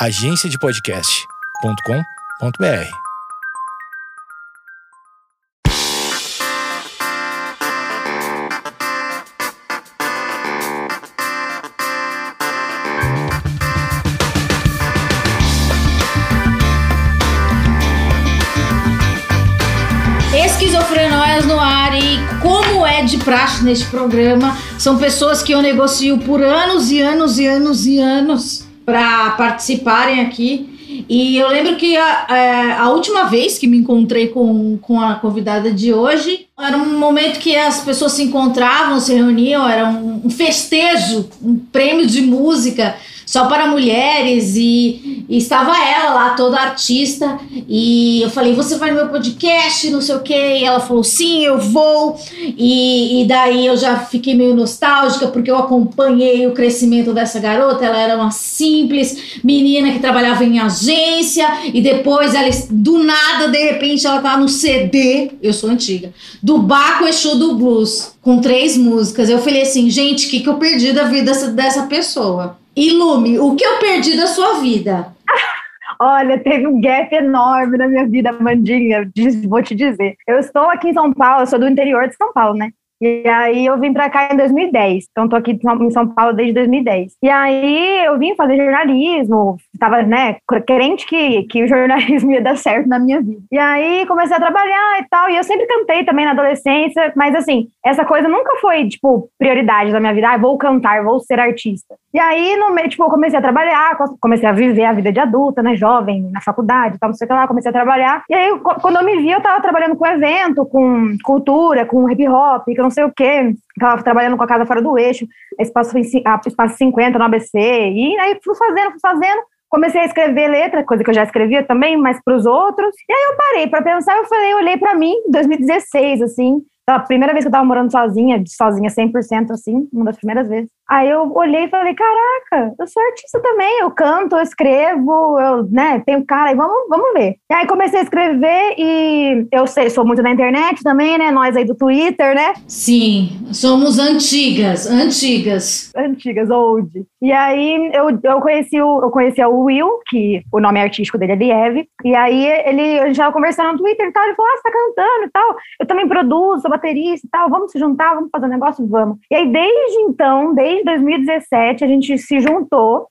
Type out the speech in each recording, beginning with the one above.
agenciadepodcast.com.br. Esquizofrenóias no ar e como é de praxe neste programa, são pessoas que eu negocio por anos e anos e anos e anos para participarem aqui. E eu lembro que a, é, a, última vez que me encontrei com, com a convidada de hoje era um momento que as pessoas se encontravam, se reuniam, era um, um festejo, um prêmio de música só para mulheres e, e, estava ela lá, toda artista, e eu falei, você vai no meu podcast, não sei o que, e ela falou, sim, eu vou, e, e daí eu já fiquei meio nostálgica, porque eu acompanhei o crescimento dessa garota, ela era uma simples menina que trabalhava em agência, e depois ela, do nada, de repente, ela tá no CD, eu sou antiga, do Baco Exu do Blues, com três músicas, eu falei assim, gente, o que, que eu perdi da vida dessa, dessa pessoa? Ilume, o que eu perdi da sua vida? Olha, teve um gap enorme na minha vida, Mandinha. Vou te dizer. Eu estou aqui em São Paulo, sou do interior de São Paulo, né? E aí eu vim para cá em 2010. Então tô aqui em São Paulo desde 2010. E aí eu vim fazer jornalismo, tava, né, querente que, que o jornalismo ia dar certo na minha vida. E aí comecei a trabalhar e tal, e eu sempre cantei também na adolescência, mas assim, essa coisa nunca foi, tipo, prioridade da minha vida, ah, vou cantar, vou ser artista. E aí, no meio, tipo, comecei a trabalhar, comecei a viver a vida de adulta, né, jovem, na faculdade, tal, não sei o que lá, comecei a trabalhar. E aí, quando eu me vi, eu tava trabalhando com evento, com cultura, com hip hop, que eu não sei o quê. Tava trabalhando com a casa fora do eixo, espaço, espaço 50 no ABC. E aí fui fazendo, fui fazendo. Comecei a escrever letra, coisa que eu já escrevia também, mas para os outros. E aí eu parei para pensar, eu falei, eu olhei para mim, 2016, assim, a primeira vez que eu tava morando sozinha, sozinha 100% assim, uma das primeiras vezes. Aí eu olhei e falei, caraca, eu sou artista também, eu canto, eu escrevo, eu, né, tenho cara, e vamos, vamos ver. E aí comecei a escrever e eu sei, sou muito da internet também, né, nós aí do Twitter, né? Sim, somos antigas, antigas. Antigas, old. E aí eu, eu conheci o, eu conheci o Will, que o nome artístico dele é Liev, e aí ele, a gente tava conversando no Twitter e tal, ele falou, ah, você tá cantando e tal, eu também produzo, sou baterista e tal, vamos se juntar, vamos fazer um negócio, vamos. E aí desde então, desde em 2017 a gente se juntou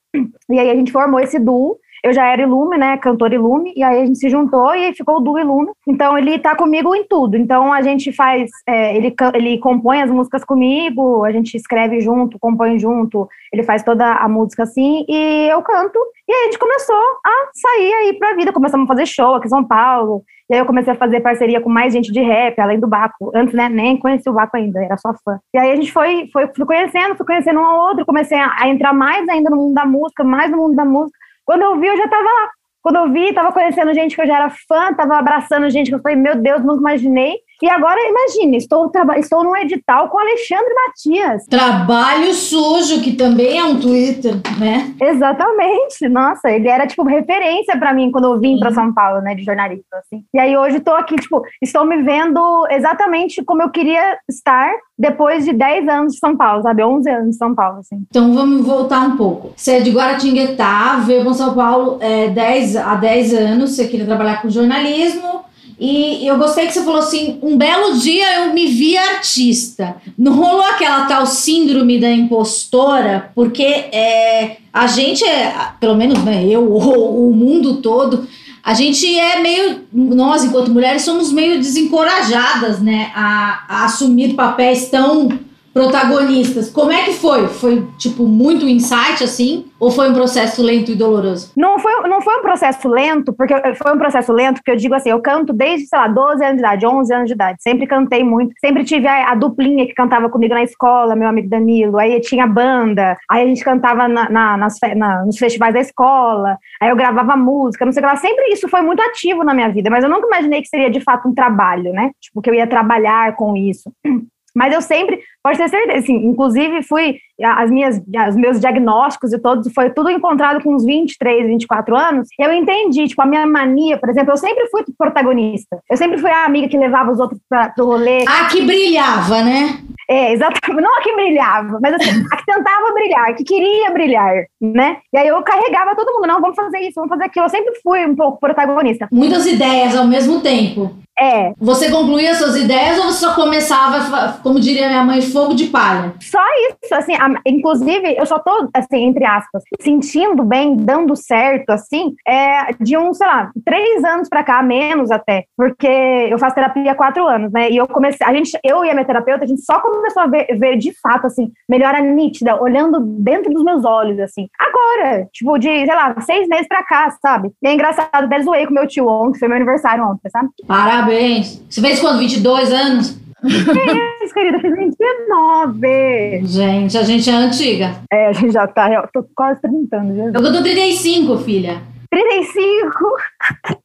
e aí a gente formou esse duo. Eu já era Ilume, né, cantor Ilume, e aí a gente se juntou e ficou o duo Ilume. Então ele tá comigo em tudo. Então a gente faz, é, ele, ele compõe as músicas comigo, a gente escreve junto, compõe junto, ele faz toda a música assim, e eu canto. E aí a gente começou a sair aí pra vida, começamos a fazer show aqui em São Paulo, e aí eu comecei a fazer parceria com mais gente de rap, além do Baco. Antes, né, nem conheci o Baco ainda, era só fã. E aí a gente foi, foi fui conhecendo, fui conhecendo um ao outro, comecei a, a entrar mais ainda no mundo da música, mais no mundo da música. Quando eu vi, eu já tava lá. Quando eu vi, tava conhecendo gente que eu já era fã, tava abraçando gente que eu falei, meu Deus, nunca imaginei e agora, imagine, estou, estou num edital com Alexandre Matias. Trabalho sujo, que também é um Twitter, né? Exatamente. Nossa, ele era, tipo, referência para mim quando eu vim para São Paulo, né, de jornalista, assim. E aí hoje estou aqui, tipo, estou me vendo exatamente como eu queria estar depois de 10 anos de São Paulo, sabe? 11 anos de São Paulo, assim. Então vamos voltar um pouco. Você é de Guaratinguetá, veio para São Paulo é, 10, há 10 anos, você queria trabalhar com jornalismo, e eu gostei que você falou assim: um belo dia eu me vi artista. Não rolou aquela tal síndrome da impostora, porque é, a gente é, pelo menos né, eu, o, o mundo todo, a gente é meio, nós enquanto mulheres somos meio desencorajadas, né, a, a assumir papéis tão protagonistas. Como é que foi? Foi, tipo, muito insight, assim? Ou foi um processo lento e doloroso? Não foi, não foi um processo lento, porque foi um processo lento, porque eu digo assim, eu canto desde, sei lá, 12 anos de idade, 11 anos de idade. Sempre cantei muito. Sempre tive a, a duplinha que cantava comigo na escola, meu amigo Danilo. Aí tinha banda. Aí a gente cantava na, na, nas, na, nos festivais da escola. Aí eu gravava música, não sei o que lá. Sempre isso foi muito ativo na minha vida, mas eu nunca imaginei que seria de fato um trabalho, né? Tipo, que eu ia trabalhar com isso. Mas eu sempre, pode ter certeza, assim, inclusive fui, as minhas, os meus diagnósticos e todos, foi tudo encontrado com uns 23, 24 anos, eu entendi, tipo, a minha mania, por exemplo, eu sempre fui protagonista, eu sempre fui a amiga que levava os outros para o rolê. Ah, que brilhava, né? É, exatamente. Não a que brilhava, mas assim, a que tentava brilhar, que queria brilhar, né? E aí eu carregava todo mundo, não, vamos fazer isso, vamos fazer aquilo. Eu sempre fui um pouco protagonista. Muitas ideias ao mesmo tempo. É. Você concluía suas ideias ou você só começava, como diria minha mãe, fogo de palha? Só isso, assim, a, inclusive, eu só tô, assim, entre aspas, sentindo bem, dando certo, assim, é de um, sei lá, três anos pra cá, menos até, porque eu faço terapia há quatro anos, né, e eu comecei, a gente, eu e a minha terapeuta, a gente só começou a ver, ver de fato, assim, melhora nítida, olhando dentro dos meus olhos, assim, agora, tipo, de, sei lá, seis meses pra cá, sabe? E é engraçado, até zoei com meu tio ontem, foi meu aniversário ontem, sabe? Parabéns Parabéns. Você fez quando? 22 anos? Que isso, querida? Fiz 29. Gente, a gente é antiga. É, a gente já tá. Eu tô quase 30 anos. Eu tô 35, filha. 35?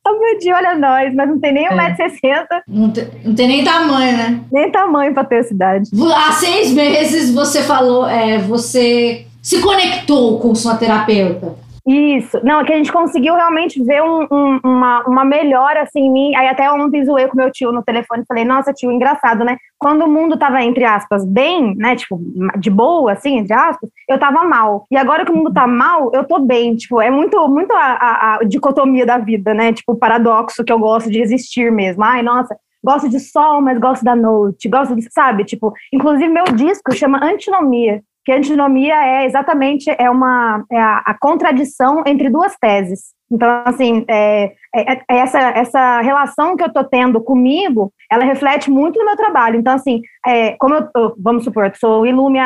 Oh, meu Deus, olha nós, mas não tem nem 1,60m. É. Não, te, não tem nem tamanho, né? Nem tamanho pra ter a cidade. Há seis meses você falou, é, você se conectou com sua terapeuta. Isso. Não, é que a gente conseguiu realmente ver um, um, uma, uma melhora assim em mim. Aí até ontem zoei com meu tio no telefone e falei, nossa, tio, engraçado, né? Quando o mundo tava, entre aspas, bem, né? Tipo, de boa, assim, entre aspas, eu tava mal. E agora que o mundo tá mal, eu tô bem. Tipo, é muito, muito a, a, a dicotomia da vida, né? Tipo, o paradoxo que eu gosto de existir mesmo. Ai, nossa, gosto de sol, mas gosto da noite, gosto de, sabe, tipo, inclusive meu disco chama Antinomia, que a antinomia é exatamente é uma é a, a contradição entre duas teses. Então, assim, é, é, é essa, essa relação que eu estou tendo comigo, ela reflete muito no meu trabalho. Então, assim, é, como eu, eu, vamos supor, eu sou Ilume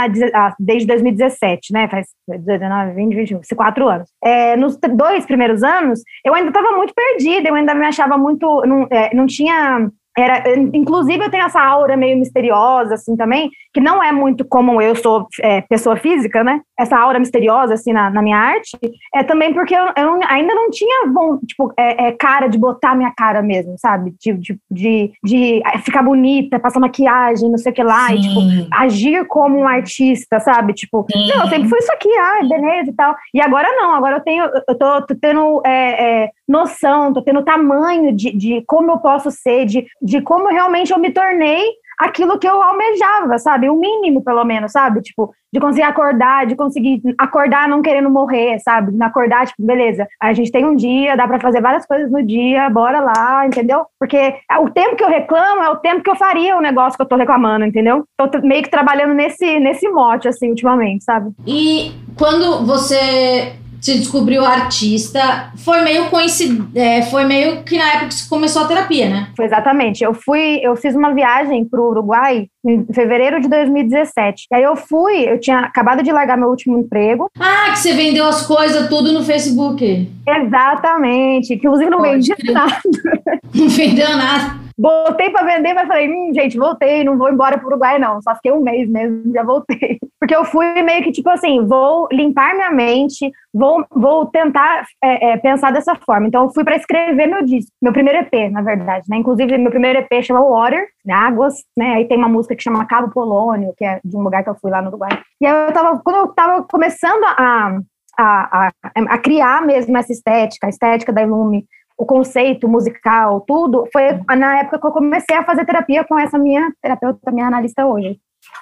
desde 2017, né? Faz 19, 20, 21, quatro anos. É, nos dois primeiros anos, eu ainda estava muito perdida, eu ainda me achava muito. Não, é, não tinha era, inclusive, eu tenho essa aura meio misteriosa, assim, também, que não é muito como eu sou é, pessoa física, né? Essa aura misteriosa, assim, na, na minha arte, é também porque eu, eu ainda não tinha, bom, tipo, é, é, cara de botar minha cara mesmo, sabe? De, de, de, de, ficar bonita, passar maquiagem, não sei o que lá, e, tipo, agir como um artista, sabe? Tipo, Sim. não, eu sempre fui isso aqui, ai, beleza e tal. E agora não, agora eu tenho, eu tô, tô tendo é, é, noção, tô tendo tamanho de, de como eu posso ser, de de como realmente eu me tornei aquilo que eu almejava, sabe? O mínimo, pelo menos, sabe? Tipo, de conseguir acordar, de conseguir acordar não querendo morrer, sabe? Acordar, tipo, beleza, a gente tem um dia, dá para fazer várias coisas no dia, bora lá, entendeu? Porque o tempo que eu reclamo é o tempo que eu faria o negócio que eu tô reclamando, entendeu? Tô meio que trabalhando nesse, nesse mote, assim, ultimamente, sabe? E quando você se descobriu artista, foi meio coincidente, é, foi meio que na época que começou a terapia, né? Foi exatamente. Eu fui, eu fiz uma viagem para o Uruguai em fevereiro de 2017. E aí eu fui, eu tinha acabado de largar meu último emprego. Ah, que você vendeu as coisas tudo no Facebook. Exatamente. Inclusive não vendi nada. Não vendeu nada. Botei para vender, mas falei, hum, gente, voltei, não vou embora pro Uruguai, não. Só fiquei um mês mesmo, já voltei. Porque eu fui meio que tipo assim, vou limpar minha mente, vou, vou tentar é, é, pensar dessa forma. Então, eu fui para escrever meu disco, meu primeiro EP, na verdade, né? Inclusive, meu primeiro EP chama Water, né? Águas, né? Aí tem uma música que chama Cabo Polônio, que é de um lugar que eu fui lá no Uruguai. E aí eu tava, quando eu tava começando a, a, a, a criar mesmo essa estética, a estética da Ilume, o conceito musical, tudo, foi na época que eu comecei a fazer terapia com essa minha terapeuta, minha analista hoje.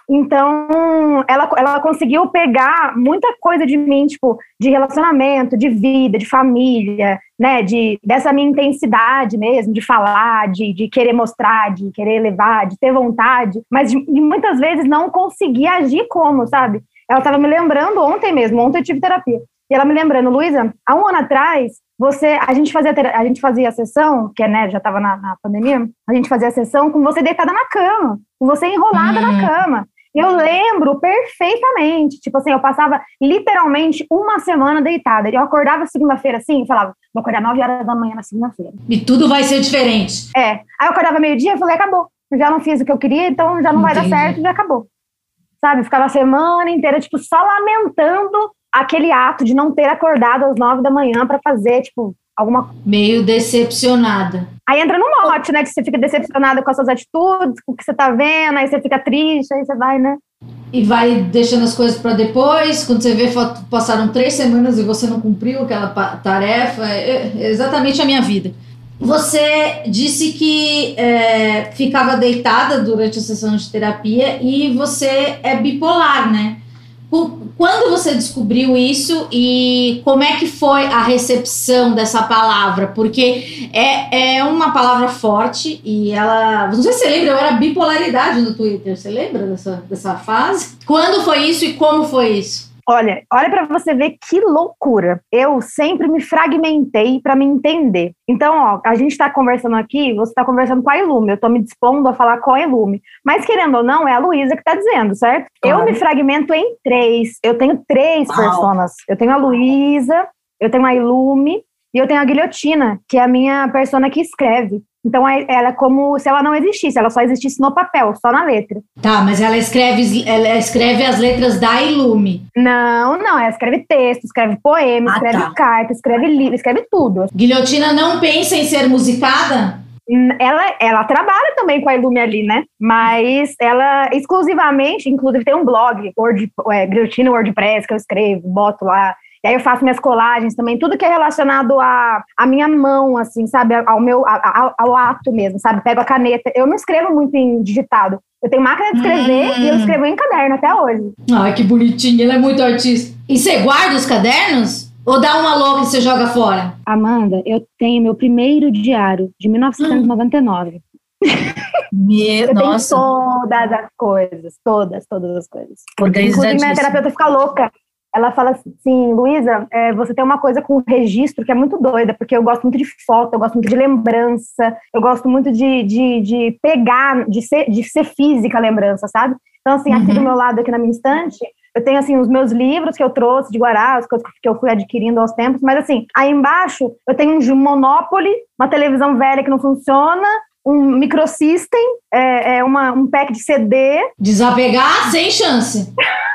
Então, ela, ela conseguiu pegar muita coisa de mim, tipo, de relacionamento, de vida, de família, né, de, dessa minha intensidade mesmo, de falar, de, de querer mostrar, de querer levar, de ter vontade, mas de, de muitas vezes não conseguir agir como, sabe? Ela estava me lembrando ontem mesmo, ontem eu tive terapia, e ela me lembrando, Luísa, há um ano atrás, você, a gente fazia, a gente fazia a sessão, que é, né, já estava na, na, pandemia, a gente fazia a sessão com você deitada na cama, com você enrolada na hum. cama. Eu lembro perfeitamente, tipo assim, eu passava literalmente uma semana deitada. Eu acordava segunda-feira assim e falava, vou acordar 9 horas da manhã na segunda-feira. E tudo vai ser diferente. É. Aí eu acordava meio-dia e falei, acabou. Já não fiz o que eu queria, então já não Entendi. vai dar certo, já acabou. Sabe? Ficava a semana inteira, tipo, só lamentando aquele ato de não ter acordado às nove da manhã para fazer, tipo, alguma meio decepcionada. Aí entra no mote, né, que você fica decepcionada com as suas atitudes, com o que você tá vendo, aí você fica triste, aí você vai, né? E vai deixando as coisas para depois, quando você vê, passaram três semanas e você não cumpriu aquela tarefa, é exatamente a minha vida. Você disse que é, ficava deitada durante a sessão de terapia e você é bipolar, né? Quando você descobriu isso e como é que foi a recepção dessa palavra? Porque é, é uma palavra forte e ela. Não sei se você lembra, eu era bipolaridade no Twitter. Você lembra dessa, dessa fase? Quando foi isso e como foi isso? Olha, olha para você ver que loucura. Eu sempre me fragmentei para me entender. Então, ó, a gente está conversando aqui, você está conversando com a Ilume, eu estou me dispondo a falar com a Ilume. Mas, querendo ou não, é a Luísa que está dizendo, certo? Claro. Eu me fragmento em três. Eu tenho três Uau. personas. Eu tenho a Luísa, eu tenho a Ilume e eu tenho a Guilhotina, que é a minha persona que escreve. Então ela é como se ela não existisse, ela só existisse no papel, só na letra. Tá, mas ela escreve, ela escreve as letras da Ilume. Não, não, ela escreve texto, escreve poema, ah, escreve tá. carta, escreve livro, escreve tudo. Guilhotina não pensa em ser musicada? Ela, ela trabalha também com a Ilume ali, né? Mas ela exclusivamente, inclusive tem um blog, Word, é, Guilhotina WordPress, que eu escrevo, boto lá e aí eu faço minhas colagens também, tudo que é relacionado à, à minha mão, assim, sabe? Ao meu, ao, ao ato mesmo, sabe? Pego a caneta. Eu não escrevo muito em digitado. Eu tenho máquina de escrever hum. e eu escrevo em caderno até hoje. Ai, que bonitinho, ele é muito artista. E você guarda os cadernos? Ou dá uma louca e você joga fora? Amanda, eu tenho meu primeiro diário, de 1999. Meu, eu nossa. tenho todas as coisas, todas, todas as coisas. Inclusive, minha terapeuta fica louca ela fala assim, Luísa, é, você tem uma coisa com registro que é muito doida, porque eu gosto muito de foto, eu gosto muito de lembrança, eu gosto muito de, de, de pegar, de ser, de ser física a lembrança, sabe? Então, assim, aqui do uhum. meu lado, aqui na minha estante, eu tenho, assim, os meus livros que eu trouxe de Guará, as coisas que eu fui adquirindo aos tempos, mas, assim, aí embaixo eu tenho um Monopoly, uma televisão velha que não funciona, um microsystem, é, é uma, um pack de CD. Desapegar sem chance.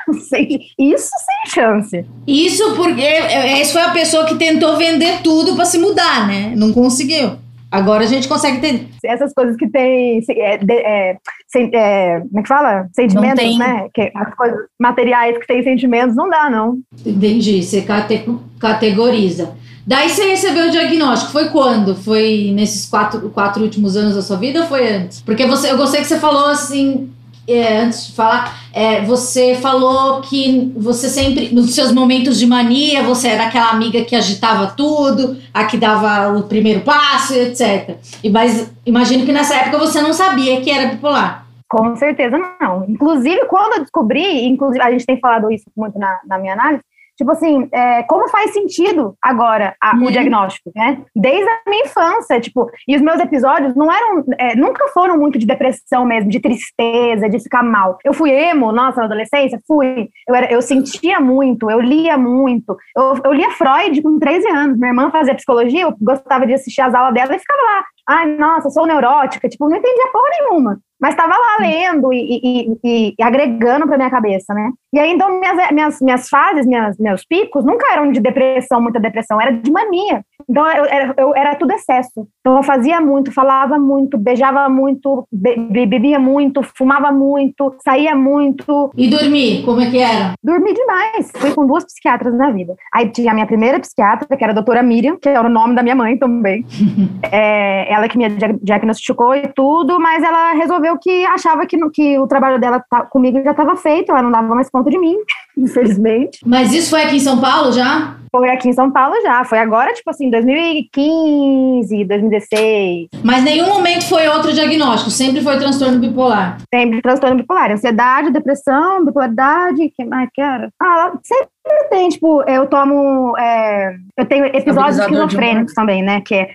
isso sem chance. Isso porque essa foi a pessoa que tentou vender tudo para se mudar, né? Não conseguiu. Agora a gente consegue ter. Essas coisas que tem. É, é, é, como é que fala? Sentimentos, né? Que, as coisas materiais que têm sentimentos não dá, não. Entendi. Você cate categoriza. Daí você recebeu o diagnóstico. Foi quando? Foi nesses quatro, quatro últimos anos da sua vida ou foi antes? Porque você, eu gostei que você falou assim. É, antes de falar, é, você falou que você sempre, nos seus momentos de mania, você era aquela amiga que agitava tudo, a que dava o primeiro passo, etc. E, mas imagino que nessa época você não sabia que era bipolar. Com certeza não. Inclusive, quando eu descobri, inclusive a gente tem falado isso muito na, na minha análise, Tipo assim, é, como faz sentido agora a, uhum. o diagnóstico, né? Desde a minha infância, tipo, e os meus episódios não eram, é, nunca foram muito de depressão mesmo, de tristeza, de ficar mal. Eu fui emo, nossa, na adolescência, fui. Eu, era, eu sentia muito, eu lia muito. Eu, eu lia Freud com 13 anos. Minha irmã fazia psicologia, eu gostava de assistir as aulas dela e ficava lá. Ai, nossa, sou neurótica. Tipo, não entendia porra nenhuma mas estava lá lendo e, e, e, e agregando para minha cabeça, né? E aí, então, minhas, minhas, minhas fases, minhas, meus picos, nunca eram de depressão, muita depressão, era de mania. Então, eu, eu, eu era tudo excesso. Então, eu fazia muito, falava muito, beijava muito, be, bebia muito, fumava muito, saía muito. E dormir, como é que era? Dormi demais. Fui com duas psiquiatras na vida. Aí tinha a minha primeira psiquiatra, que era a doutora Miriam, que era o nome da minha mãe também. é, ela que me diagnosticou e tudo, mas ela resolveu que achava que, que o trabalho dela tá, comigo já estava feito, ela não dava mais conta de mim, infelizmente. Mas isso foi aqui em São Paulo já? Foi aqui em São Paulo já. Foi agora, tipo assim, 2015, 2016. Mas nenhum momento foi outro diagnóstico, sempre foi transtorno bipolar. Sempre transtorno bipolar. Ansiedade, depressão, bipolaridade, que mais que era? Ah, sempre tem, tipo, eu tomo. É, eu tenho episódios esquizofrênicos também, né? Que é.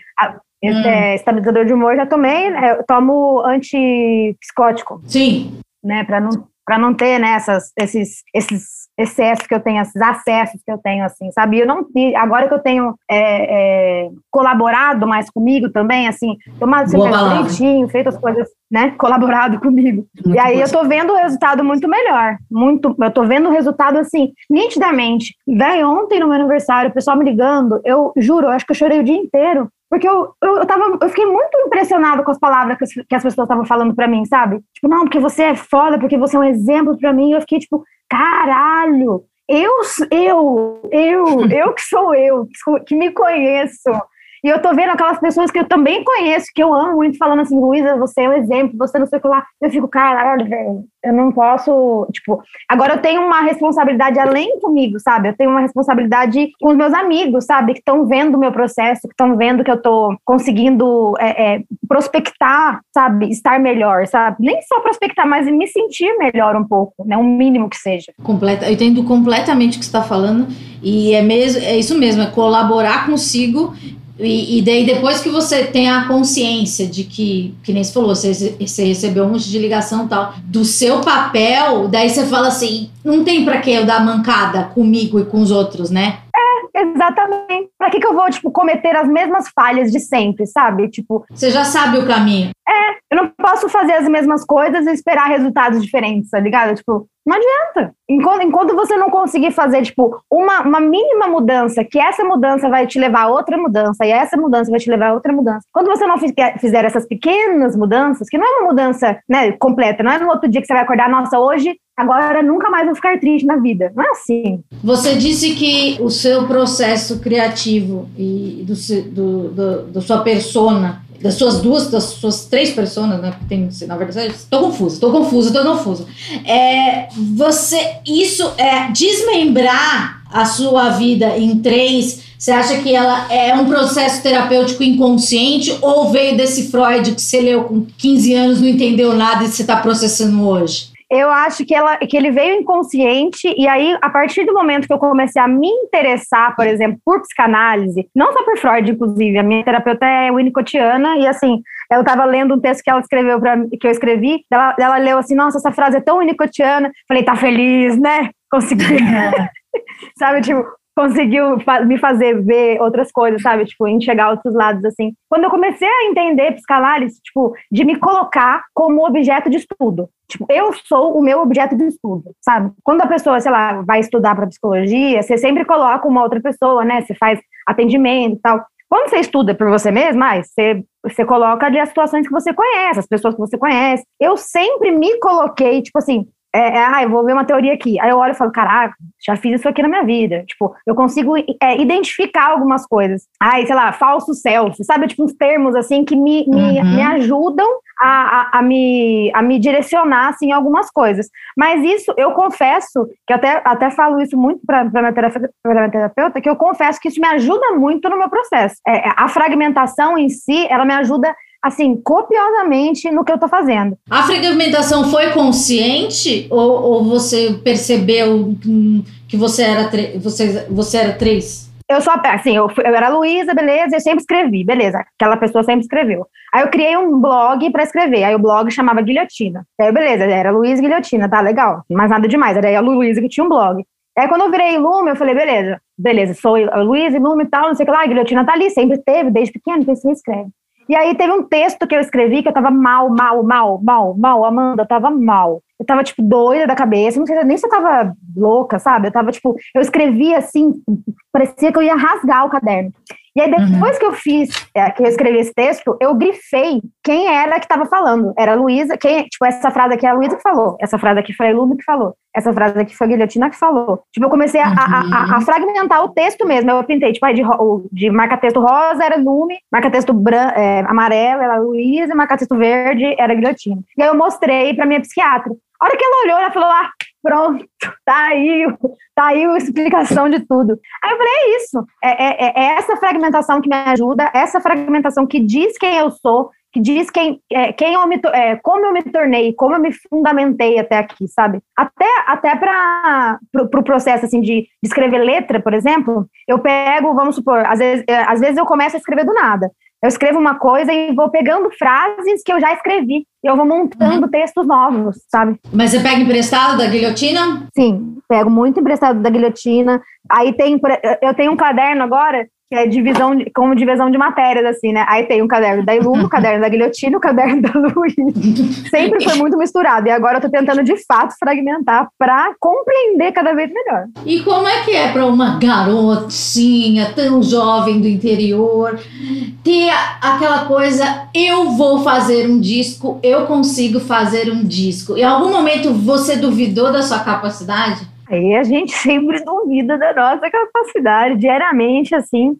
Hum. É, estabilizador de humor já tomei, né, eu tomo antipsicótico. Sim. Né, para não, pra não ter né, essas, esses, esses excessos que eu tenho, esses acessos que eu tenho, assim, sabe? Eu não, agora que eu tenho é, é, colaborado mais comigo também, assim, tomado sempre direitinho, feito as coisas, né? Colaborado comigo. Muito e aí eu tô vendo o resultado muito melhor. Muito, eu tô vendo o resultado, assim, nitidamente. Daí ontem no meu aniversário, o pessoal me ligando, eu juro, eu acho que eu chorei o dia inteiro. Porque eu, eu, eu, tava, eu fiquei muito impressionada com as palavras que as, que as pessoas estavam falando para mim, sabe? Tipo, não, porque você é foda, porque você é um exemplo para mim. Eu fiquei tipo, caralho, eu, eu, eu, eu que sou eu, que me conheço. E eu tô vendo aquelas pessoas que eu também conheço, que eu amo muito, falando assim, Luísa, você é um exemplo, você não sei o que lá. Eu fico, caralho, velho, eu não posso, tipo, agora eu tenho uma responsabilidade além comigo, sabe? Eu tenho uma responsabilidade com os meus amigos, sabe? Que estão vendo o meu processo, que estão vendo que eu tô conseguindo é, é, prospectar, sabe? Estar melhor, sabe? Nem só prospectar, mas me sentir melhor um pouco, né? Um mínimo que seja. Completa, eu entendo completamente o que você está falando, e é, mesmo, é isso mesmo, é colaborar consigo e, e, daí, depois que você tem a consciência de que, que nem você falou, você, você recebeu um monte de ligação tal, do seu papel, daí você fala assim: não tem pra que eu dar mancada comigo e com os outros, né? Exatamente. Pra que, que eu vou, tipo, cometer as mesmas falhas de sempre, sabe? Tipo. Você já sabe o caminho. É, eu não posso fazer as mesmas coisas e esperar resultados diferentes, tá ligado? Tipo, não adianta. Enquanto, enquanto você não conseguir fazer, tipo, uma, uma mínima mudança, que essa mudança vai te levar a outra mudança, e essa mudança vai te levar a outra mudança. Quando você não fizer essas pequenas mudanças, que não é uma mudança né, completa, não é no outro dia que você vai acordar, nossa, hoje, agora nunca mais vou ficar triste na vida. Não é assim. Você disse que o seu processo criativo e do, do, do, sua persona das suas duas, das suas três pessoas, né? Tem, na verdade, estou confusa, estou confusa, estou confusa. É, você, isso é desmembrar a sua vida em três. Você acha que ela é um processo terapêutico inconsciente ou veio desse Freud que você leu com 15 anos, não entendeu nada e você está processando hoje? Eu acho que, ela, que ele veio inconsciente, e aí, a partir do momento que eu comecei a me interessar, por exemplo, por psicanálise, não só por Freud, inclusive, a minha terapeuta é winnicottiana, e assim, eu estava lendo um texto que ela escreveu para que eu escrevi, ela, ela leu assim, nossa, essa frase é tão winnicottiana, falei, tá feliz, né? Consegui. Sabe, tipo, conseguiu me fazer ver outras coisas, sabe? Tipo, enxergar outros lados, assim. Quando eu comecei a entender psicanálise, tipo, de me colocar como objeto de estudo. Tipo, eu sou o meu objeto de estudo, sabe? Quando a pessoa, sei lá, vai estudar para psicologia, você sempre coloca uma outra pessoa, né? Você faz atendimento e tal. Quando você estuda por você mesma, você, você coloca ali as situações que você conhece, as pessoas que você conhece. Eu sempre me coloquei, tipo assim, é, é, ah, eu vou ver uma teoria aqui. Aí eu olho e falo, caraca, já fiz isso aqui na minha vida. Tipo, eu consigo é, identificar algumas coisas. Ai, sei lá, falso self, sabe? Tipo, uns termos assim que me, me, uhum. me ajudam a, a, a, me, a me direcionar assim, em algumas coisas. Mas isso, eu confesso, que eu até, até falo isso muito para minha, terapeuta, minha terapeuta, que eu confesso que isso me ajuda muito no meu processo. É, a fragmentação em si, ela me ajuda assim, copiosamente no que eu tô fazendo. A fragmentação foi consciente ou, ou você percebeu que você era, você, você era três? Eu sou, assim, eu, eu era Luísa, beleza, eu sempre escrevi, beleza, aquela pessoa sempre escreveu. Aí eu criei um blog para escrever, aí o blog chamava Guilhotina. Aí, beleza, era Luísa Guilhotina, tá legal, mas nada demais, era a Luísa que tinha um blog. Aí quando eu virei Lume, eu falei, beleza, beleza, sou a Luísa, Lume e tal, não sei o que lá, a Guilhotina tá ali, sempre teve, desde pequeno, então você escreve. E aí teve um texto que eu escrevi que eu tava mal, mal, mal, mal, mal, Amanda, eu tava mal. Eu tava, tipo, doida da cabeça, não sei nem se eu tava louca, sabe? Eu tava, tipo, eu escrevi assim, parecia que eu ia rasgar o caderno. E aí, depois uhum. que eu fiz, é, que eu escrevi esse texto, eu grifei quem era que estava falando. Era a Luísa, quem, tipo, essa frase aqui é a Luísa que falou, essa frase aqui foi a Lume que falou, essa frase aqui foi a Guilhotina que falou. Tipo, eu comecei a, a, a, a fragmentar o texto mesmo. Eu pintei, tipo, de, de marca-texto rosa era Lume, marca-texto é, amarelo era Luísa, marca-texto verde era Guilhotina. E aí eu mostrei para minha psiquiatra. A hora que ela olhou, ela falou: ah, pronto, tá aí, tá aí a explicação de tudo. Aí eu falei: é isso, é, é, é essa fragmentação que me ajuda, essa fragmentação que diz quem eu sou, que diz quem, é, quem eu me, é, como eu me tornei, como eu me fundamentei até aqui, sabe? Até, até para o pro processo assim, de, de, escrever letra, por exemplo, eu pego, vamos supor, às vezes, é, às vezes eu começo a escrever do nada. Eu escrevo uma coisa e vou pegando frases que eu já escrevi. E eu vou montando uhum. textos novos, sabe? Mas você pega emprestado da guilhotina? Sim, pego muito emprestado da guilhotina. Aí tem, eu tenho um caderno agora que é divisão de, como divisão de matérias, assim, né? Aí tem o caderno da Ilumo, o caderno da Guilhotina, o caderno da Luiz. Sempre foi muito misturado. E agora eu tô tentando, de fato, fragmentar para compreender cada vez melhor. E como é que é para uma garotinha tão jovem do interior ter aquela coisa, eu vou fazer um disco, eu consigo fazer um disco. Em algum momento você duvidou da sua capacidade? Aí a gente sempre duvida da nossa capacidade, diariamente, assim.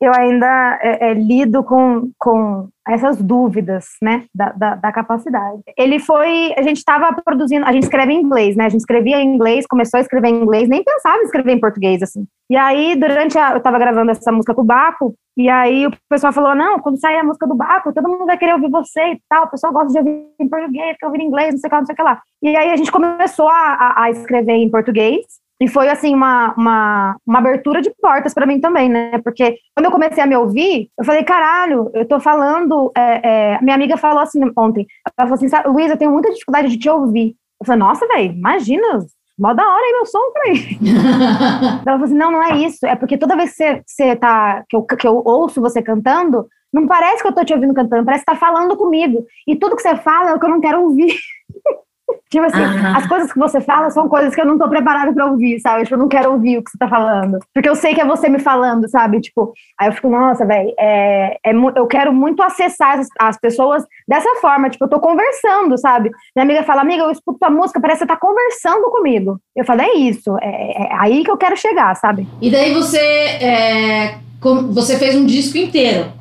Eu ainda é, é, lido com, com essas dúvidas, né, da, da, da capacidade. Ele foi, a gente estava produzindo, a gente escreve em inglês, né, a gente escrevia em inglês, começou a escrever em inglês, nem pensava em escrever em português, assim. E aí, durante a, eu estava gravando essa música com o Baco, e aí o pessoal falou, não, quando sair a música do Baco, todo mundo vai querer ouvir você e tal, o pessoal gosta de ouvir em português, quer ouvir em inglês, não sei o que lá, não sei o que lá. E aí a gente começou a, a, a escrever em português, e foi, assim, uma, uma, uma abertura de portas para mim também, né? Porque quando eu comecei a me ouvir, eu falei, caralho, eu tô falando. É, é... Minha amiga falou assim ontem: ela falou assim, Luísa, eu tenho muita dificuldade de te ouvir. Eu falei, nossa, velho, imagina, mó da hora aí meu som também. ela falou assim: não, não é isso. É porque toda vez que você, você tá. Que eu, que eu ouço você cantando, não parece que eu tô te ouvindo cantando, parece que tá falando comigo. E tudo que você fala é o que eu não quero ouvir. Tipo assim, as coisas que você fala são coisas que eu não tô preparada pra ouvir, sabe? Tipo, eu não quero ouvir o que você tá falando. Porque eu sei que é você me falando, sabe? Tipo, aí eu fico, nossa, velho, é, é, eu quero muito acessar as, as, pessoas dessa forma. Tipo, eu tô conversando, sabe? Minha amiga fala, amiga, eu escuto tua música, parece que você tá conversando comigo. Eu falo, é isso, é, é aí que eu quero chegar, sabe? E daí você, é, você fez um disco inteiro,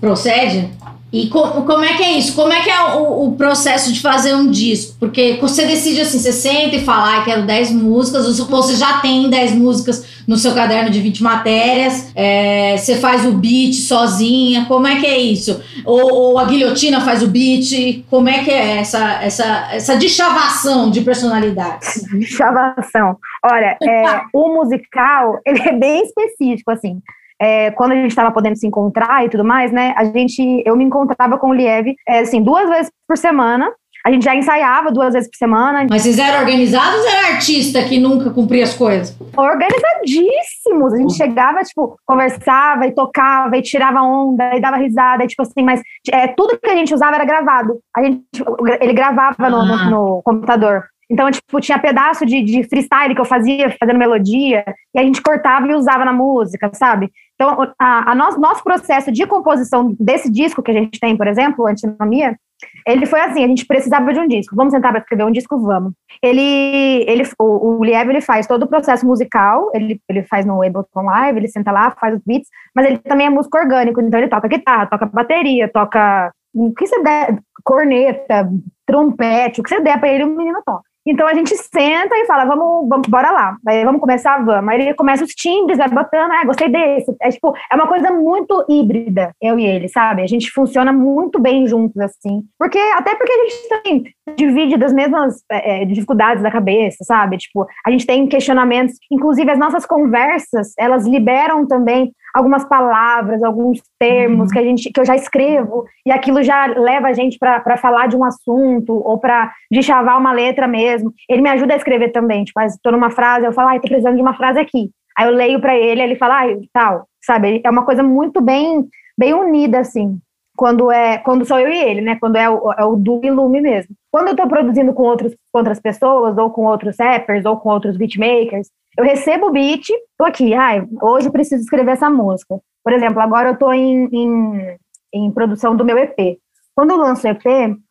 procede? E co como é que é isso? Como é que é o, o, processo de fazer um disco? Porque você decide assim, você senta e fala, ah, quero 10 músicas, ou você já tem 10 músicas no seu caderno de 20 matérias, é, você faz o beat sozinha, como é que é isso? Ou, ou, a guilhotina faz o beat, como é que é essa, essa, essa deschavação de personalidades? Deschavação. Olha, é, o musical, ele é bem específico, assim é, quando a gente estava podendo se encontrar e tudo mais, né, a gente, eu me encontrava com o Lieve, é, assim, duas vezes por semana, a gente já ensaiava duas vezes por semana. Mas vocês eram organizados ou era artista que nunca cumpria as coisas? Organizadíssimos. A gente uhum. chegava, tipo, conversava e tocava e tirava onda e dava risada. E, tipo assim, mas é, tudo que a gente usava era gravado. A gente, ele gravava no, no, no computador. Então, tipo, tinha pedaço de, de freestyle que eu fazia, fazendo melodia, e a gente cortava e usava na música, sabe? Então, a, a nosso, nosso processo de composição desse disco que a gente tem, por exemplo, Antinomia, ele foi assim, a gente precisava de um disco. Vamos tentar escrever um disco? Vamos. Ele, ele, o, o Liev, ele faz todo o processo musical, ele, ele faz no Ableton Live, ele senta lá, faz os beats, mas ele também é músico orgânico, então ele toca guitarra, toca bateria, toca o que você der, corneta, trompete, o que você der para ele, o menino toca. Então a gente senta e fala, vamos, vamos bora lá. Aí vamos começar, vamos. Aí ele começa os timbres, vai botando, ah, gostei desse. É tipo, é uma coisa muito híbrida, eu e ele, sabe? A gente funciona muito bem juntos, assim. Porque, até porque a gente também divide das mesmas é, dificuldades da cabeça, sabe? Tipo, a gente tem questionamentos, inclusive as nossas conversas, elas liberam também algumas palavras, alguns termos uhum. que a gente que eu já escrevo e aquilo já leva a gente para falar de um assunto ou para deschavar uma letra mesmo. Ele me ajuda a escrever também, tipo, estou numa frase, eu falo, ai, tô precisando de uma frase aqui. Aí eu leio para ele, ele fala, ai, tal, sabe? É uma coisa muito bem bem unida assim. Quando é quando sou eu e ele, né? Quando é o, é o do e lume mesmo. Quando eu estou produzindo com, outros, com outras pessoas, ou com outros rappers, ou com outros beatmakers, eu recebo o beat, tô aqui, ai, hoje preciso escrever essa música. Por exemplo, agora eu tô em, em, em produção do meu EP. Quando eu lanço EP,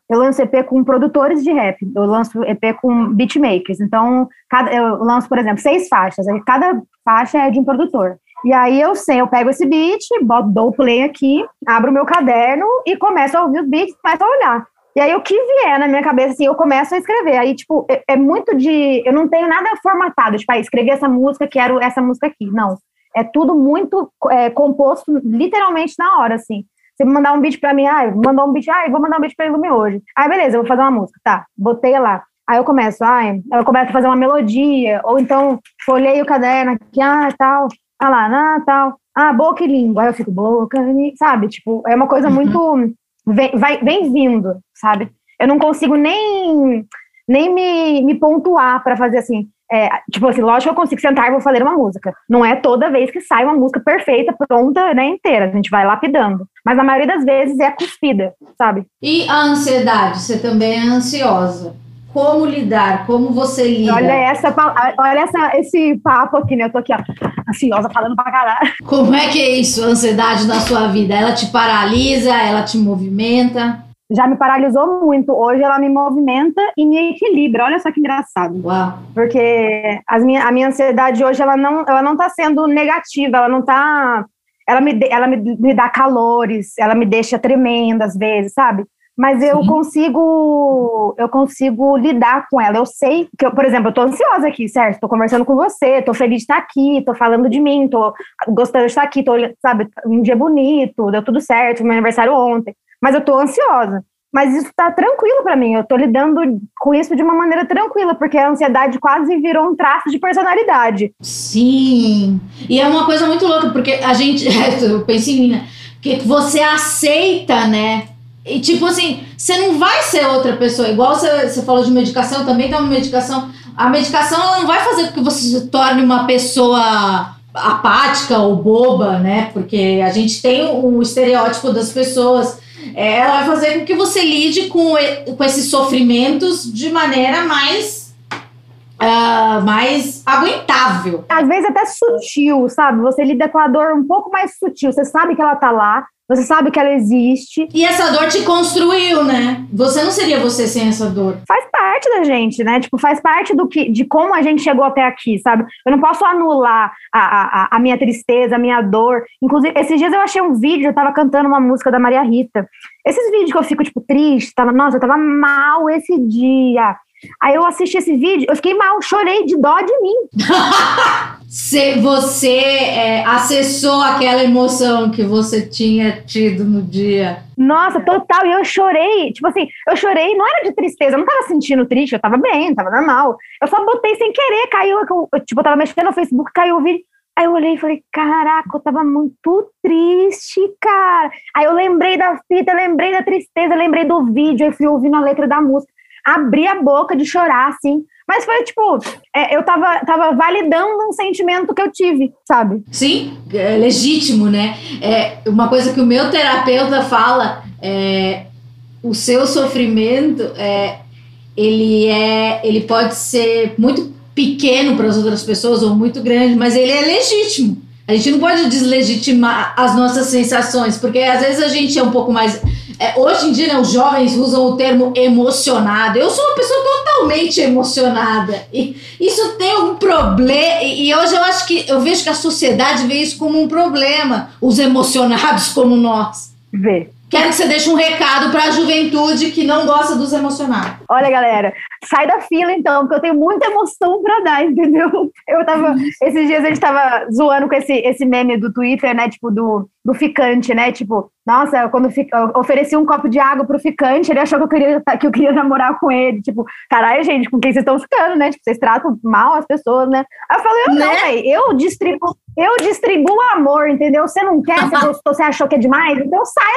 eu lanço EP com produtores de rap, eu lanço EP com beatmakers. Então, cada, eu lanço, por exemplo, seis faixas, cada faixa é de um produtor. E aí eu sei, eu pego esse beat, boto, dou o play aqui, abro o meu caderno e começo a ouvir os beats, começo a olhar. E aí o que vier na minha cabeça, assim, eu começo a escrever. Aí, tipo, é, é muito de. Eu não tenho nada formatado, tipo, ah, escrevi essa música, quero essa música aqui. Não. É tudo muito é, composto literalmente na hora, assim. Você mandar um beat pra mim, ah, mandou um beat, ah, vou mandar um beat pra Ilume hoje. Aí, beleza, eu vou fazer uma música. Tá, botei lá. Aí eu começo, ah, eu começo a fazer uma melodia, ou então folhei o caderno aqui, ah, tal, ah lá, ah, tal, ah, boca e língua. Aí eu fico, boca, sabe? Tipo, é uma coisa uhum. muito vem, vai, vem vindo, sabe? Eu não consigo nem, nem me, me pontuar para fazer assim. É, tipo assim, lógico eu consigo sentar e vou fazer uma música. Não é toda vez que sai uma música perfeita, pronta, né, inteira. A gente vai lapidando. Mas na maioria das vezes é cuspida, sabe? E a ansiedade? Você também é ansiosa? Como lidar? Como você lida? Olha, essa, olha essa, esse papo aqui, né? Eu tô aqui, ó, ansiosa, falando pra caralho. Como é que é isso, a ansiedade na sua vida? Ela te paralisa? Ela te movimenta? Já me paralisou muito. Hoje ela me movimenta e me equilibra. Olha só que engraçado. Uau. Porque as minha, a minha ansiedade hoje, ela não, ela não tá sendo negativa, ela não tá ela me, ela me, me dá calores, ela me deixa tremenda às vezes, sabe? Mas eu Sim. consigo, eu consigo lidar com ela. Eu sei que, eu, por exemplo, eu tô ansiosa aqui, certo? Tô conversando com você, tô feliz de estar aqui, tô falando de mim, tô gostando de estar aqui, tô, sabe, um dia bonito, deu tudo certo, meu aniversário ontem. Mas eu tô ansiosa. Mas isso tá tranquilo para mim. Eu tô lidando com isso de uma maneira tranquila, porque a ansiedade quase virou um traço de personalidade. Sim. E é uma coisa muito louca, porque a gente. Eu penso em mim, né? Que você aceita, né? E tipo assim, você não vai ser outra pessoa. Igual você, você falou de medicação, também tem uma medicação. A medicação ela não vai fazer com que você se torne uma pessoa apática ou boba, né? Porque a gente tem o estereótipo das pessoas é, ela vai fazer com que você lide com, com esses sofrimentos de maneira mais Uh, mais aguentável. Às vezes até sutil, sabe? Você lida com a dor um pouco mais sutil. Você sabe que ela tá lá, você sabe que ela existe. E essa dor te construiu, né? Você não seria você sem essa dor. Faz parte da gente, né? Tipo, faz parte do que, de como a gente chegou até aqui, sabe? Eu não posso anular a, a, a minha tristeza, a minha dor. Inclusive, esses dias eu achei um vídeo, eu tava cantando uma música da Maria Rita. Esses vídeos que eu fico, tipo, triste, tava, nossa, eu tava mal esse dia. Aí eu assisti esse vídeo, eu fiquei mal, chorei de dó de mim. Se você é, acessou aquela emoção que você tinha tido no dia. Nossa, total. E eu chorei. Tipo assim, eu chorei, não era de tristeza, eu não tava sentindo triste, eu tava bem, tava normal. Eu só botei sem querer, caiu. Eu, tipo, eu tava mexendo no Facebook, caiu o vídeo. Aí eu olhei e falei, caraca, eu tava muito triste, cara. Aí eu lembrei da fita, lembrei da tristeza, lembrei do vídeo, aí fui ouvindo a letra da música. Abri a boca de chorar, assim. Mas foi tipo, é, eu tava, tava validando um sentimento que eu tive, sabe? Sim, é legítimo, né? É, uma coisa que o meu terapeuta fala é o seu sofrimento é ele é ele pode ser muito pequeno para as outras pessoas ou muito grande, mas ele é legítimo. A gente não pode deslegitimar as nossas sensações, porque às vezes a gente é um pouco mais. É, hoje em dia, né, os jovens usam o termo emocionado. Eu sou uma pessoa totalmente emocionada. E isso tem um problema. E hoje eu acho que eu vejo que a sociedade vê isso como um problema. Os emocionados como nós. Vê. Quero que você deixe um recado para a juventude que não gosta dos emocionados. Olha, galera, sai da fila então, porque eu tenho muita emoção para dar, entendeu? Eu tava. Esses dias a gente tava zoando com esse, esse meme do Twitter, né? Tipo, do, do ficante, né? Tipo, nossa, quando eu ofereci um copo de água pro ficante, ele achou que eu queria, que eu queria namorar com ele. Tipo, caralho, gente, com quem vocês estão ficando, né? Tipo, vocês tratam mal as pessoas, né? Aí eu falei, eu né? não, véio, eu distribuo, eu distribuo amor, entendeu? Você não quer, você gostou, você achou que é demais, então sai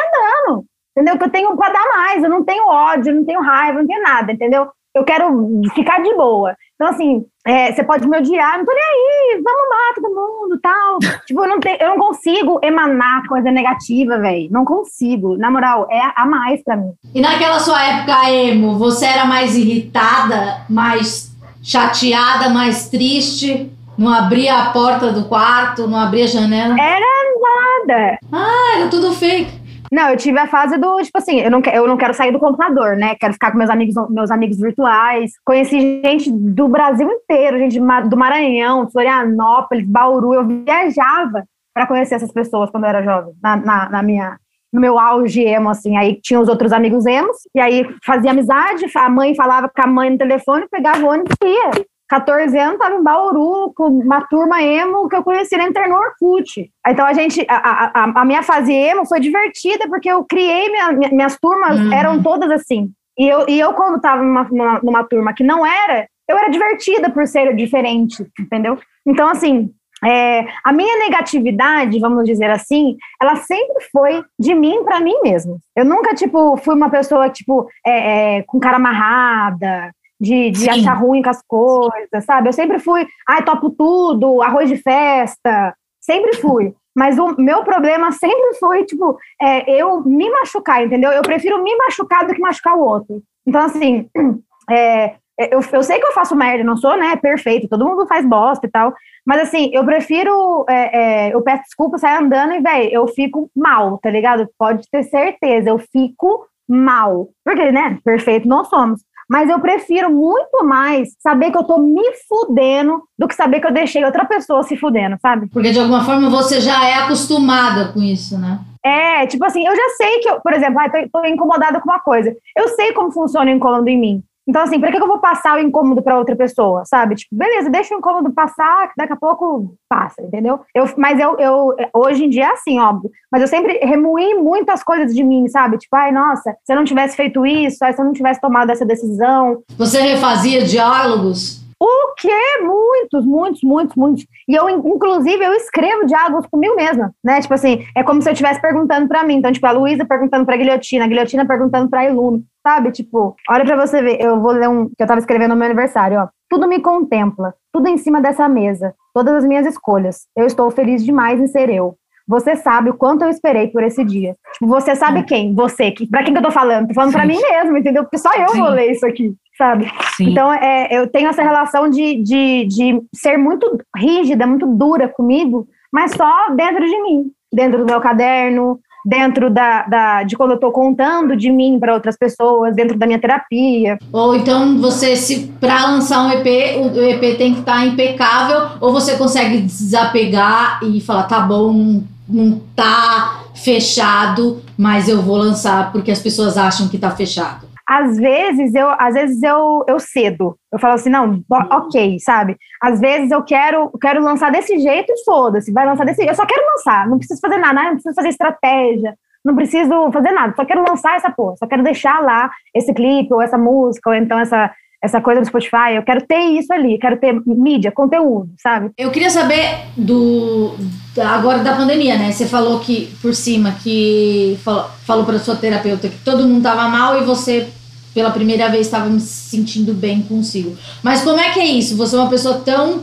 andando. Entendeu? Que eu tenho para dar mais, eu não tenho ódio, não tenho raiva, não tenho nada, entendeu? Eu quero ficar de boa. Então, assim, é, você pode me odiar, não tô nem aí, vamos lá, todo mundo, tal. tipo, eu não, te, eu não consigo emanar coisa negativa, velho. Não consigo. Na moral, é a mais pra mim. E naquela sua época emo, você era mais irritada, mais chateada, mais triste? Não abria a porta do quarto, não abria a janela? Era nada. Ah, era tudo fake. Não, eu tive a fase do, tipo assim, eu não, eu não quero sair do computador, né? Quero ficar com meus amigos, meus amigos virtuais. Conheci gente do Brasil inteiro, gente do Maranhão, Florianópolis, Bauru. Eu viajava para conhecer essas pessoas quando eu era jovem, na, na, na, minha, no meu auge emo, assim. Aí tinha os outros amigos emos, e aí fazia amizade, a mãe falava com a mãe no telefone, pegava o ônibus e ia. 14 anos, estava em Bauru, com uma turma emo que eu conheci na Inter no Orkut. Então a gente, a, a, a, minha fase emo foi divertida, porque eu criei, minha, minhas turmas uhum. eram todas assim. E eu, e eu quando estava numa, numa, numa, turma que não era, eu era divertida por ser diferente, entendeu? Então, assim, é, a minha negatividade, vamos dizer assim, ela sempre foi de mim para mim mesmo. Eu nunca, tipo, fui uma pessoa, tipo, é, é, com cara amarrada, de, de achar ruim com as coisas, sabe? Eu sempre fui, ai, topo tudo, arroz de festa, sempre fui. Mas o meu problema sempre foi, tipo, é, eu me machucar, entendeu? Eu prefiro me machucar do que machucar o outro. Então, assim, é, eu, eu sei que eu faço merda, não sou, né, perfeito, todo mundo faz bosta e tal, mas assim, eu prefiro, é, é, eu peço desculpa, sair andando e, velho, eu fico mal, tá ligado? Pode ter certeza, eu fico mal. Porque, né, perfeito não somos. Mas eu prefiro muito mais saber que eu tô me fudendo do que saber que eu deixei outra pessoa se fudendo, sabe? Porque de alguma forma você já é acostumada com isso, né? É, tipo assim, eu já sei que, eu, por exemplo, ah, tô, tô incomodada com uma coisa. Eu sei como funciona o incômodo em mim. Então, assim, por que, eu vou passar o incômodo para outra pessoa, sabe? Tipo, beleza, deixa o incômodo passar, que daqui a pouco passa, entendeu? Eu, mas eu, eu, hoje em dia é assim, óbvio. Mas eu sempre remoí muitas coisas de mim, sabe? Tipo, ai, nossa, se eu não tivesse feito isso, se eu não tivesse tomado essa decisão. Você refazia diálogos? O quê? Muitos, muitos, muitos, muitos. E eu, inclusive, eu escrevo diálogos comigo mesma, né? Tipo assim, é como se eu estivesse perguntando para mim. Então, tipo, a Luísa perguntando pra Guilhotina, a Guilhotina perguntando pra Ilume, sabe? Tipo, olha pra você ver, eu vou ler um que eu tava escrevendo no meu aniversário, ó. Tudo me contempla, tudo em cima dessa mesa, todas as minhas escolhas. Eu estou feliz demais em ser eu. Você sabe o quanto eu esperei por esse dia. Tipo, você sabe quem? Você. Que, pra quem que eu tô falando? Tô falando Sim. pra mim mesmo, entendeu? Porque só eu Sim. vou ler isso aqui sabe? Sim. Então, é, eu tenho essa relação de, de, de ser muito rígida, muito dura comigo, mas só dentro de mim, dentro do meu caderno, dentro da, da de quando eu estou contando de mim para outras pessoas, dentro da minha terapia. Ou então você, se para lançar um EP, o EP tem que estar tá impecável, ou você consegue desapegar e falar, tá bom, não, não tá fechado, mas eu vou lançar porque as pessoas acham que tá fechado às vezes eu às vezes eu, eu cedo. Eu falo assim, não, ok, sabe? Às vezes eu quero, quero lançar desse jeito e foda-se, vai lançar desse jeito. Eu só quero lançar, não preciso fazer nada, não preciso fazer estratégia, não preciso fazer nada, só quero lançar essa porra, só quero deixar lá esse clipe, ou essa música, ou então essa, essa coisa do Spotify, eu quero ter isso ali, quero ter mídia, conteúdo, sabe? Eu queria saber do agora da pandemia, né? Você falou que por cima que falou, falou para sua terapeuta que todo mundo tava mal e você pela primeira vez estava me sentindo bem consigo. Mas como é que é isso? Você é uma pessoa tão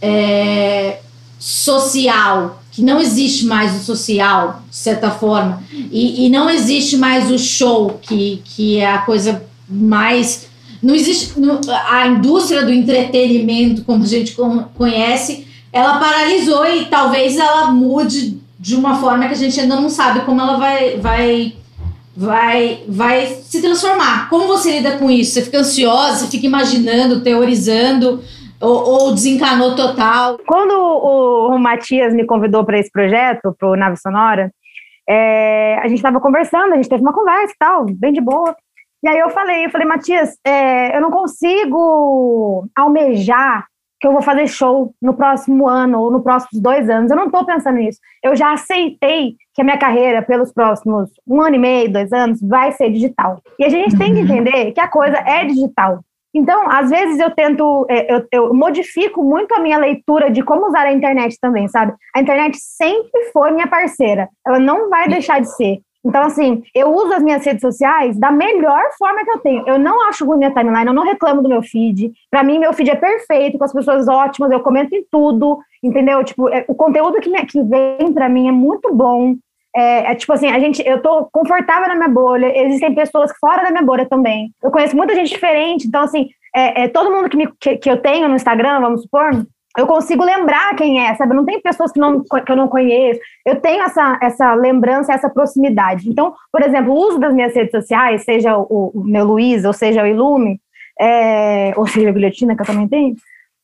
é, social que não existe mais o social, de certa forma, e, e não existe mais o show, que, que é a coisa mais não existe a indústria do entretenimento como a gente conhece ela paralisou e talvez ela mude de uma forma que a gente ainda não sabe como ela vai, vai vai, vai se transformar. Como você lida com isso? Você fica ansiosa, você fica imaginando, teorizando, ou, ou desencanou total? Quando o, o Matias me convidou para esse projeto, para o Nave Sonora, é, a gente estava conversando, a gente teve uma conversa e tal, bem de boa. E aí eu falei, eu falei, Matias, é, eu não consigo almejar que eu vou fazer show no próximo ano ou nos próximos dois anos. Eu não estou pensando nisso. Eu já aceitei que a minha carreira, pelos próximos um ano e meio, dois anos, vai ser digital. E a gente tem que uhum. entender que a coisa é digital. Então, às vezes eu tento, é, eu, eu, modifico muito a minha leitura de como usar a internet também, sabe? A internet sempre foi minha parceira. Ela não vai deixar de ser. Então, assim, eu uso as minhas redes sociais da melhor forma que eu tenho. Eu não acho ruim minha timeline, eu não reclamo do meu feed. Para mim, meu feed é perfeito, com as pessoas ótimas, eu comento em tudo, entendeu? Tipo, é, o conteúdo que, me, que vem para mim é muito bom. É, é, tipo assim, a gente, eu tô confortável na minha bolha, existem pessoas fora da minha bolha também. Eu conheço muita gente diferente, então, assim, é, é todo mundo que, me, que, que eu tenho no Instagram, vamos supor, eu consigo lembrar quem é, sabe? Não tem pessoas que, não, que eu não conheço. Eu tenho essa, essa lembrança, essa proximidade. Então, por exemplo, o uso das minhas redes sociais, seja o, o meu Luiz, ou seja o Ilume, é, ou seja a Guilhotina, que eu também tenho,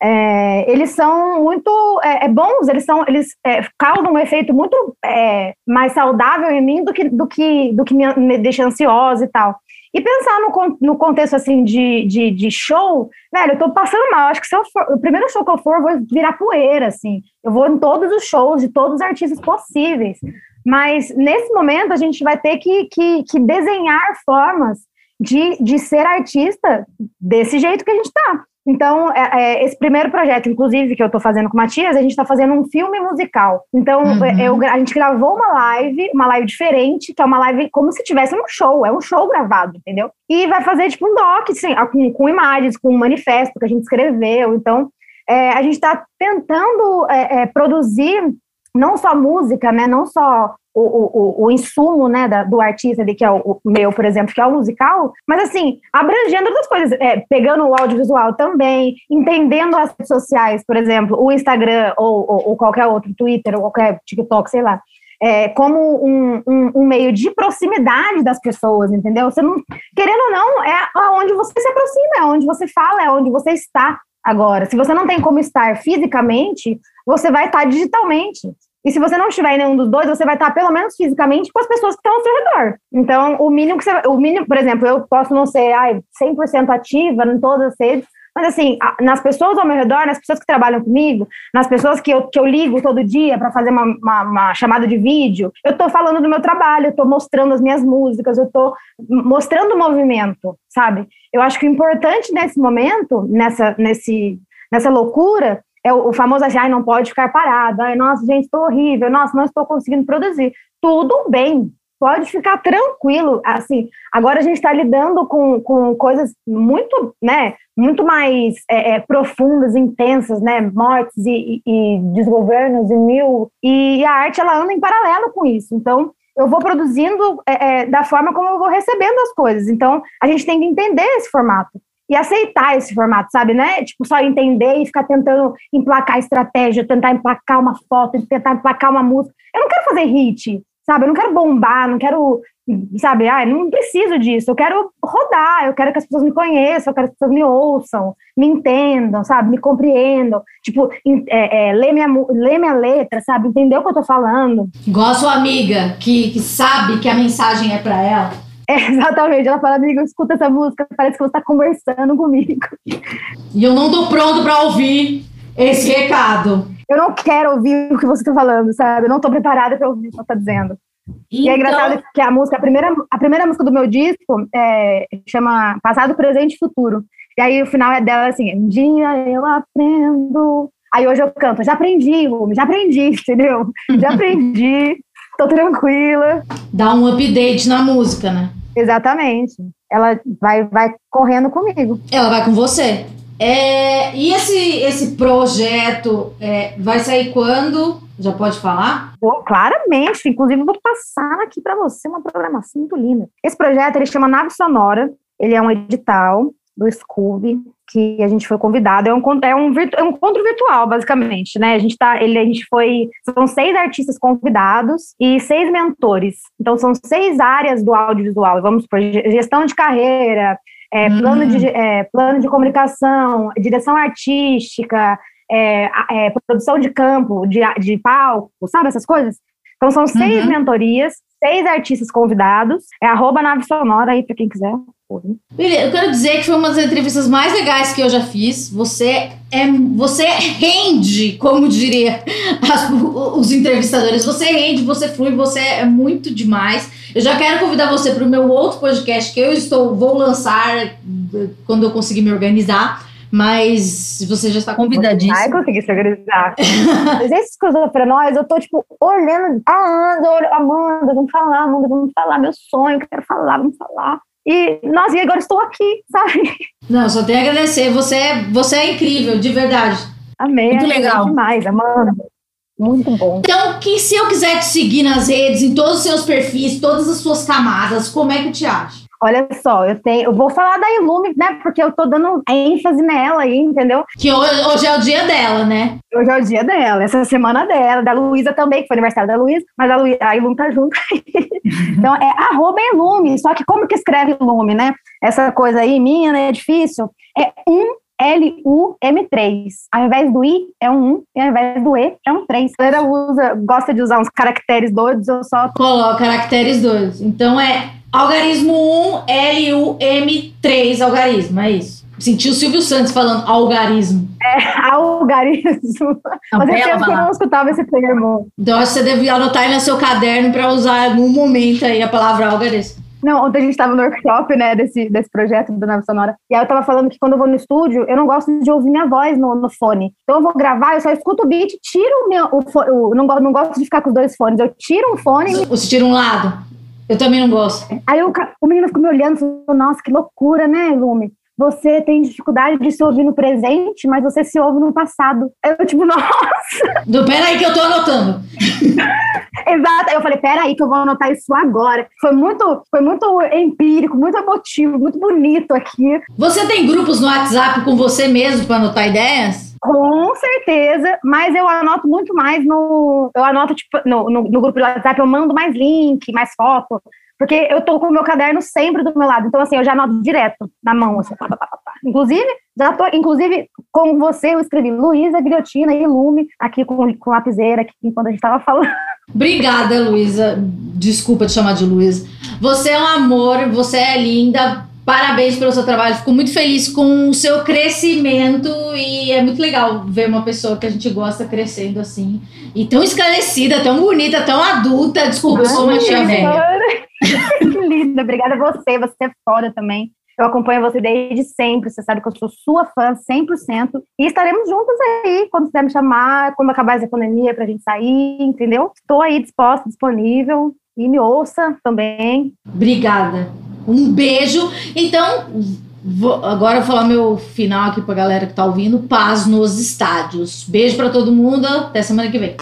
é, eles são muito é, é bons, eles são eles é, causam um efeito muito é, mais saudável em mim do que, do que, do que me, me deixa ansiosa e tal. E pensar no, no contexto assim de, de, de, show, velho, eu tô passando mal. Acho que se eu for, o primeiro show que eu for, eu vou virar poeira, assim. Eu vou em todos os shows de todos os artistas possíveis. Mas nesse momento a gente vai ter que, que, que desenhar formas de, de ser artista desse jeito que a gente tá. Então, é, é, esse primeiro projeto, inclusive, que eu estou fazendo com o Matias, a gente está fazendo um filme musical. Então, uhum. É, eu, a gente gravou uma live, uma live diferente, que é uma live como se tivesse um show, é um show gravado, entendeu? E vai fazer, tipo, um doc, assim, com, com imagens, com um manifesto que a gente escreveu. Então, é, a gente está tentando é, é, produzir não só música, né, não só o, o, o, insumo né, da, do artista ali, que é o, o, meu, por exemplo, que é o musical, mas assim, abrangendo outras coisas, é, pegando o audiovisual também, entendendo as redes sociais, por exemplo, o Instagram ou, ou, ou qualquer outro, Twitter ou qualquer TikTok, sei lá. é, como um, um, um, meio de proximidade das pessoas, entendeu? Você não, querendo ou não, é onde você se aproxima, é onde você fala, é onde você está agora. Se você não tem como estar fisicamente, você vai estar digitalmente. E se você não estiver em nenhum dos dois, você vai estar pelo menos fisicamente com as pessoas que estão ao seu redor. Então, o mínimo que você, o mínimo, por exemplo, eu posso não ser ai, 100% ativa em todas as redes, mas assim, nas pessoas ao meu redor, nas pessoas que trabalham comigo, nas pessoas que eu, que eu ligo todo dia para fazer uma, uma, uma, chamada de vídeo, eu estou falando do meu trabalho, eu estou mostrando as minhas músicas, eu estou mostrando o movimento, sabe? Eu acho que o importante nesse momento, nessa, nesse, nessa loucura, é o, famoso assim, ai, não pode ficar parado, ai, nossa, gente, estou horrível, nossa, não estou conseguindo produzir. Tudo bem, pode ficar tranquilo, assim, agora a gente está lidando com, com coisas muito, né, muito mais é, é, profundas, intensas, né, mortes e, e, e, desgovernos e mil, e a arte, ela anda em paralelo com isso, então eu vou produzindo é, é da forma como eu vou recebendo as coisas, então a gente tem que entender esse formato, e aceitar esse formato, sabe, né? Tipo, só entender e ficar tentando emplacar estratégia, tentar emplacar uma foto, tentar emplacar uma música. Eu não quero fazer hit, sabe? Eu não quero bombar, não quero, sabe? Ah, não preciso disso. Eu quero rodar, eu quero que as pessoas me conheçam, eu quero que as pessoas me ouçam, me entendam, sabe? Me compreendam. Tipo, é, é, minha, minha letra, sabe? Entendeu o que eu tô falando. Igual a sua amiga, que, que sabe que a mensagem é para ela. É, exatamente. Ela fala, amigo, escuta essa música, parece que você está conversando comigo. E eu não tô pronto para ouvir esse recado. Eu não quero ouvir o que você está falando, sabe? Eu não tô preparada para ouvir o que você está dizendo. Então... E é então- engraçado que a música, a primeira, a primeira música do meu disco é, chama Passado, Presente e Futuro. E aí o final é dela assim: Um dia eu aprendo. Aí hoje eu canto, já aprendi, já aprendi, entendeu? Já aprendi, tô tranquila. Dá um update na música, né? Exatamente. Ela vai, vai correndo comigo. Ela vai com você. É, e esse, esse projeto é, vai sair quando? Já pode falar? Claramente. Inclusive, vou passar aqui para você uma programação muito linda. Esse projeto ele chama Nave Sonora. Ele é um edital do Scooby que a gente foi convidado. É um, é um, é um encontro virtual, basicamente, né? A gente tá, ele, a gente foi, são seis artistas convidados e seis mentores. Então, são seis áreas do audiovisual. Vamos por gestão de carreira, é, hum. plano, de, é, plano de comunicação, direção artística, é, é, produção de campo, de, de palco, sabe essas coisas? Então, são seis uhum. mentorias, seis artistas convidados. É arroba nave sonora aí para quem quiser. Eu quero dizer que foi uma das entrevistas mais legais que eu já fiz. Você é, você rende, como diria as, os entrevistadores. Você rende, você flui, você é muito demais. Eu já quero convidar você para o meu outro podcast que eu estou vou lançar quando eu conseguir me organizar. Mas você já está convidadíssimo. Vai conseguir se organizar. Mas esses coisas para nós, eu tô, tipo, olhando. Ah, Amanda, Amanda, vamos falar, Amanda, vamos falar. Meu sonho, quero falar, vamos falar. E, nossa, e agora estou aqui, sabe? Não, só tenho a agradecer. Você é, você é incrível, de verdade. Amém. Muito legal. demais, Amanda. Muito bom. Então, que se eu quiser te seguir nas redes, em todos os seus perfis, todas as suas camadas, como é que eu te acho? Olha só, eu tenho, eu vou falar da Ilume, né? Porque eu tô dando ênfase nela aí, entendeu? Que hoje, é o dia dela, né? Hoje é o dia dela, essa semana dela, da Luísa também, que foi aniversário da Luísa, mas a, Lu, a Ilume tá junto. então é arroba Ilume, só que como que escreve Ilume, né? Essa coisa aí minha, né? É difícil. É um L-U-M-3. Ao invés do I é um 1 e ao invés do E é um 3. A galera usa, gosta de usar uns caracteres doidos, eu só. Coloca caracteres doidos. Então é Algarismo 1, L-U-M-3, algarismo, é isso. Senti o Silvio Santos falando algarismo. É, algarismo. Não, Mas eu que eu não escutava esse termo. Então acho que você deve anotar aí no seu caderno para usar em algum momento aí a palavra algarismo. Não, ontem a gente estava no workshop, né, desse, desse projeto do Nave Sonora, e aí eu tava falando que quando eu vou no estúdio, eu não gosto de ouvir minha voz no, no fone. Então eu vou gravar, eu só escuto o beat, tiro o meu, o, o, não, não gosto de ficar com os dois fones, eu tiro um fone... Você tira um lado? Eu também não gosto. Aí o, o menino ficou me olhando e falou: Nossa, que loucura, né, Lume? Você tem dificuldade de se ouvir no presente, mas você se ouve no passado. Eu, tipo, nossa! Do, peraí que eu tô anotando. Exato. Eu falei, peraí que eu vou anotar isso agora. Foi muito, foi muito empírico, muito emotivo, muito bonito aqui. Você tem grupos no WhatsApp com você mesmo para anotar ideias? Com certeza, mas eu anoto muito mais no. Eu anoto, tipo, no, no, no grupo do WhatsApp, eu mando mais link, mais foto. Porque eu tô com o meu caderno sempre do meu lado. Então, assim, eu já anoto direto na mão. Assim, pá, pá, pá, Inclusive, já tô, inclusive, com você, eu escrevi Luísa Guilhotina e Lume aqui com, com lapiseira, aqui enquanto a gente tava falando. Obrigada, Luísa. Desculpa te chamar de Luísa. Você é um amor, você é linda. Parabéns pelo seu trabalho. Fico muito feliz com o seu crescimento e é muito legal ver uma pessoa que a gente gosta crescendo assim. E tão esclarecida, tão bonita, tão adulta. Desculpa, eu sou uma tia velha. que linda, obrigada a você, você é foda também. Eu acompanho você desde sempre, você sabe que eu sou sua fã 100%. E estaremos juntos aí, quando quiser me chamar, quando acabar essa pandemia, pra gente sair, entendeu? Estou aí disposta, disponível. E me ouça também. Obrigada. Um beijo. Então, vou, agora eu vou falar meu final aqui pra galera que tá ouvindo. Paz nos estádios. Beijo para todo mundo. Até semana que vem.